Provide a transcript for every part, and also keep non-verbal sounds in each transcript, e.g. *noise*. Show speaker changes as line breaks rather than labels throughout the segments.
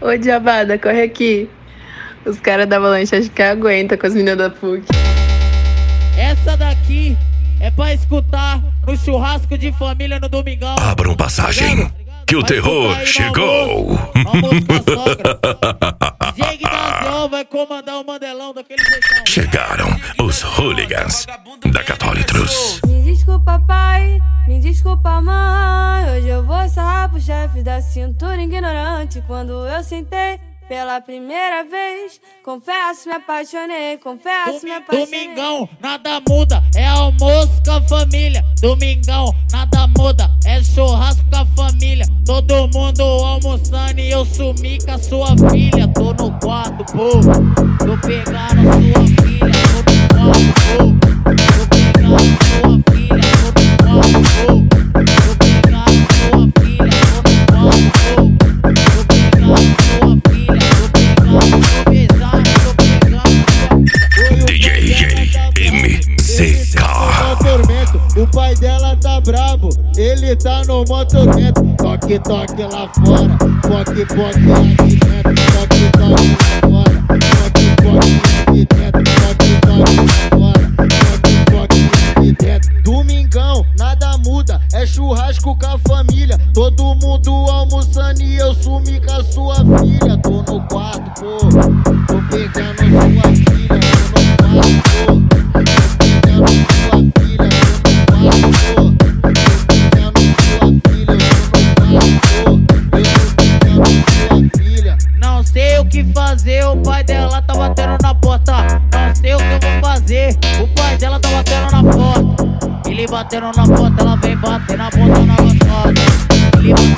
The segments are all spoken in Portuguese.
Ô, diabada, corre aqui. Os caras da Avalanche acho que aguenta com as meninas da PUC.
Essa daqui é pra escutar no churrasco de família no domingão.
Abram passagem, que o terror chegou.
Almoço vai comandar o Mandelão daquele jeitão.
Chegaram os hooligans da Católicos.
Me desculpa, pai, me desculpa, mãe. Da cintura ignorante. Quando eu sentei pela primeira vez, confesso, me apaixonei, confesso, me apaixonei.
Domingão, nada muda, é almoço com a família. Domingão, nada muda, é churrasco com a família. Todo mundo almoçando e eu sumi com a sua filha. Tô no quarto, pô, tô pegando sua filha.
Toque, toque lá fora, toque, toque aqui dentro. Toque, toque lá fora, toque, toque aqui dentro. Toque, toque lá fora, toque, toque aqui dentro. Domingão, nada muda, é churrasco com a família. Todo mundo almoçando e eu sumi com a sua filha.
Batendo na porta, ela vem bater na bunda na gostosa.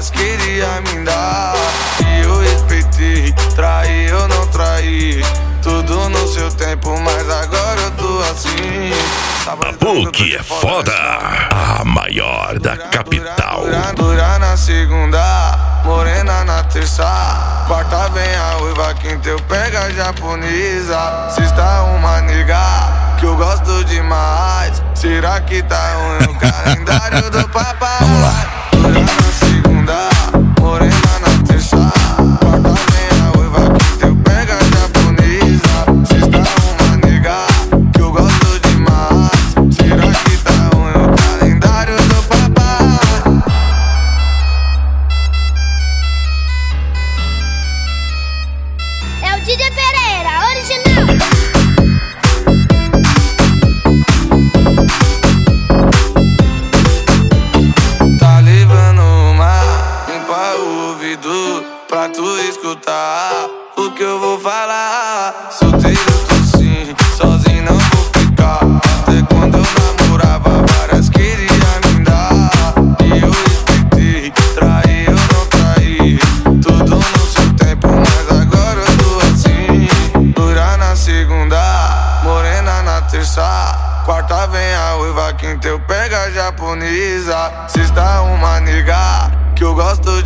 Várias queria me dar. E eu respeitei, traí eu não traí. Tudo no seu tempo, mas agora eu tô assim.
A PUC é foda, a maior da capital.
Dura, dura na segunda, morena na terça. Quarta vem a uiva, quinta eu pega a japonesa. Sexta uma nega, que eu gosto demais. Será que tá ruim o *laughs* calendário do papai? Vamos lá.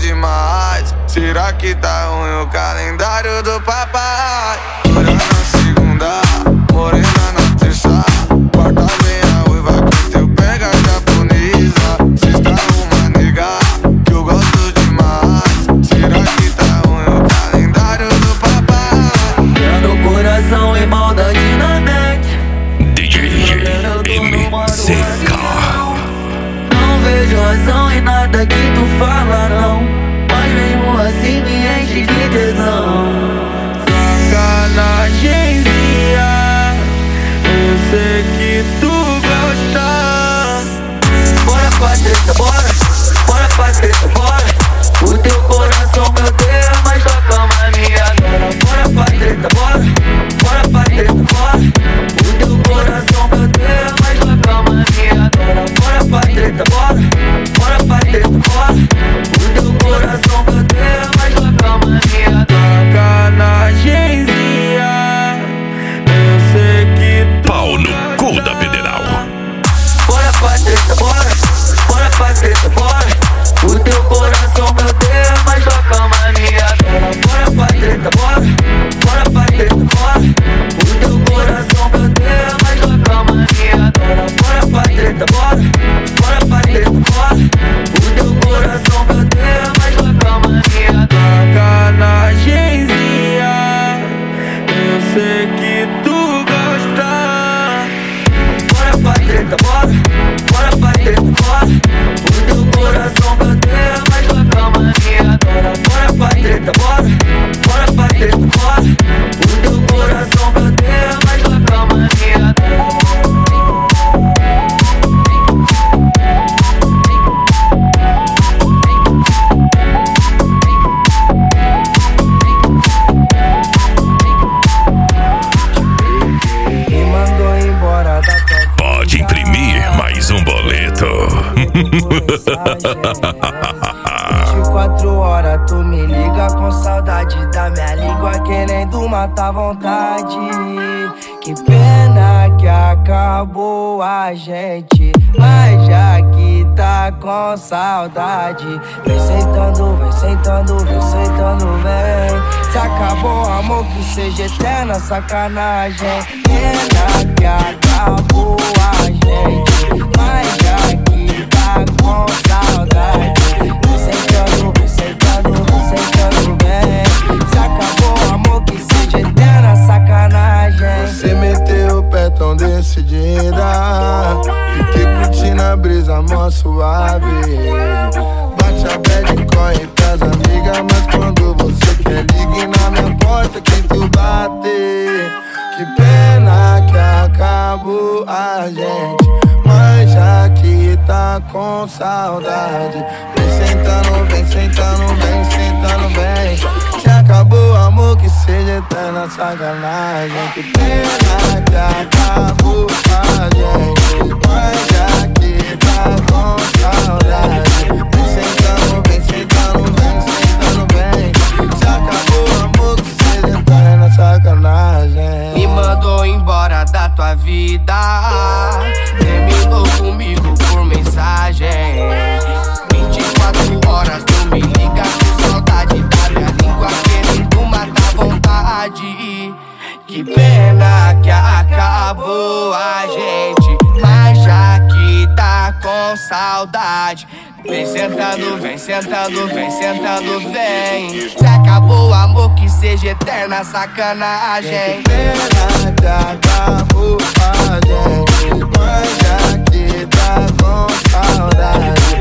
Demais. Será que tá ruim o calendário do papai?
24 horas tu me liga com saudade da minha língua, querendo matar vontade. Que pena que acabou a gente, mas já que tá com saudade, vem sentando, vem sentando, vem sentando, vem. Se acabou amor, que seja eterna sacanagem. Pena que acabou a gente,
decidida. Fiquei curtindo a brisa mó suave. Bate a bad corre pras amigas. Mas quando você quer, ligue na minha porta que tu bate. Que pena que acabou a gente. Mas já que tá com saudade, vem sentando, vem sentando, vem sentando, vem. Se acabou amor, que seja eterna sacanagem. Que pena que acabou
vontade. Que pena que acabou a gente, mas já que tá com saudade. Vem sentando, vem sentando, vem sentando, vem. Se acabou o amor, que seja eterna sacanagem.
Pena que acabou a gente, mas já que tá com saudade.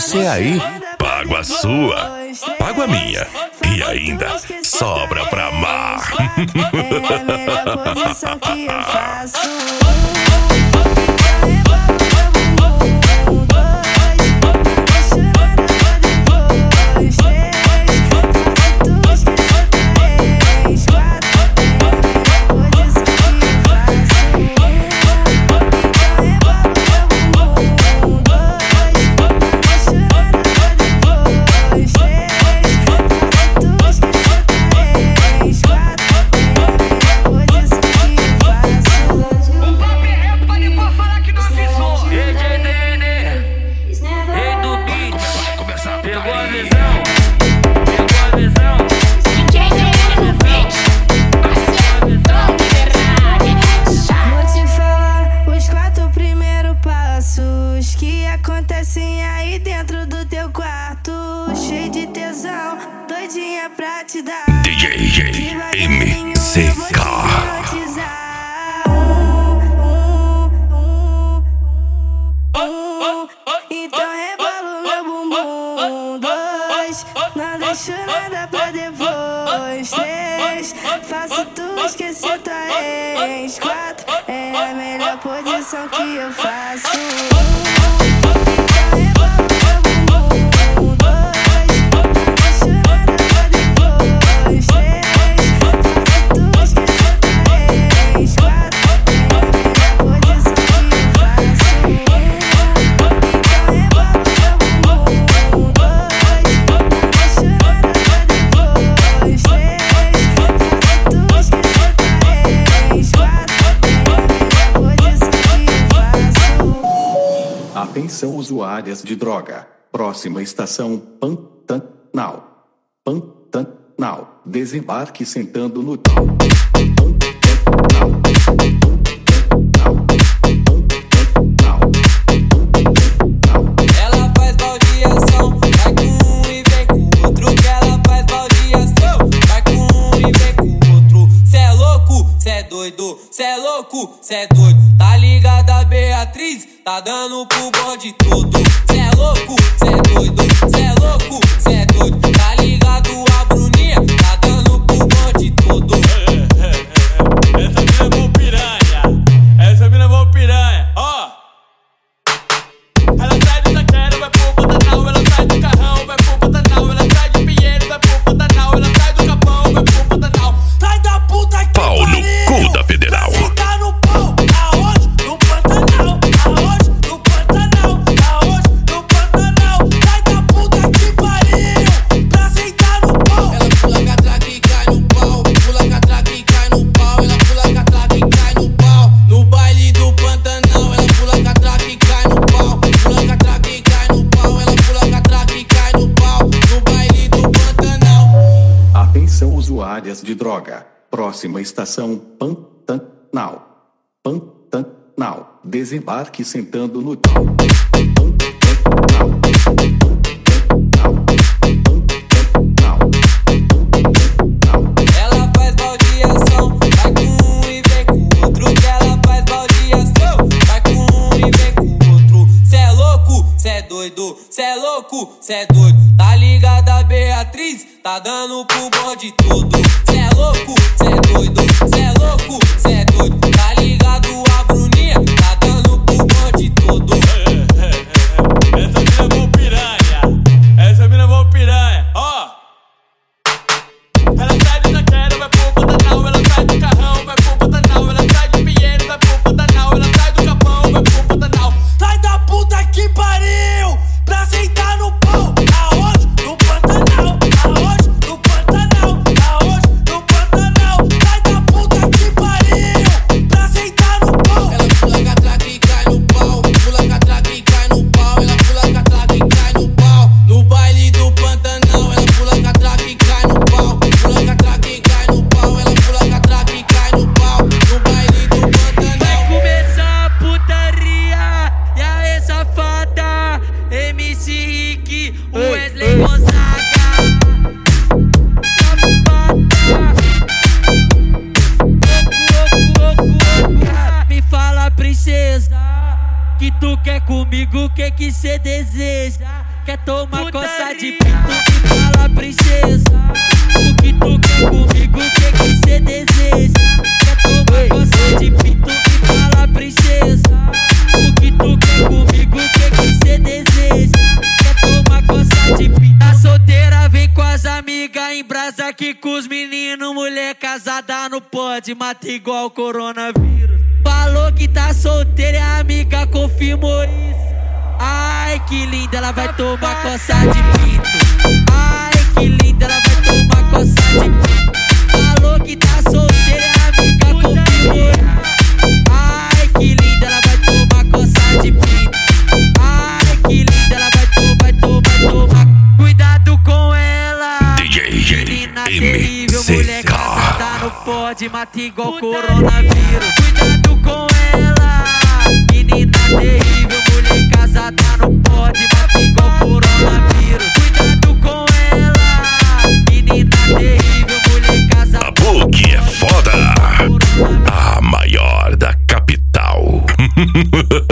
Você aí, pago a sua, pago a minha. E ainda sobra pra amar.
É a melhor posição que eu faço. Que acontecem aí dentro do teu quarto. Cheio de tesão, doidinha pra te dar.
DJ MCK.
Não deixo nada pra depois. Três, faço tu esquecer tua ex. Quatro, é a melhor posição que eu faço.
Atenção usuárias de droga. Próxima estação Pantanal. Pantanal. Desembarque sentando no chão. Droga. Próxima estação Pantanal. Pantanal. Desembarque sentando no. Pantanal.
Cê é louco, cê é doido, cê é Tá dando pro bonde todo. Cê é louco,
tu quer comigo, o que que cê deseja? Quer tomar coça de pinto? Me fala, princesa, o que tu quer comigo, o que que cê deseja? Quer tomar coça de pinto? Me fala, princesa, o que tu quer comigo, o que que cê deseja? Quer tomar coça de pinto? Tá solteira, vem com as amigas em brasa aqui com os meninos, mulher casada não pode, mata igual coronavírus. Falou que tá solteira e a amiga confirmou isso. Ai, que linda, ela vai tomar coça de pinto. Ai, que linda, ela vai tomar coça de pinto. Falou que tá solteira e a amiga confirmou isso. Ai, que linda, ela vai tomar coça de pinto. Ai, que linda, ela vai tomar, tomar, tomar. Cuidado com ela.
DJ pode, matar igual coronavírus.
Cuidado com ela, menina terrível, mulher casada não pode, matar igual coronavírus. Cuidado com ela, menina terrível, mulher casada. A
Book é foda, a maior da capital. *laughs*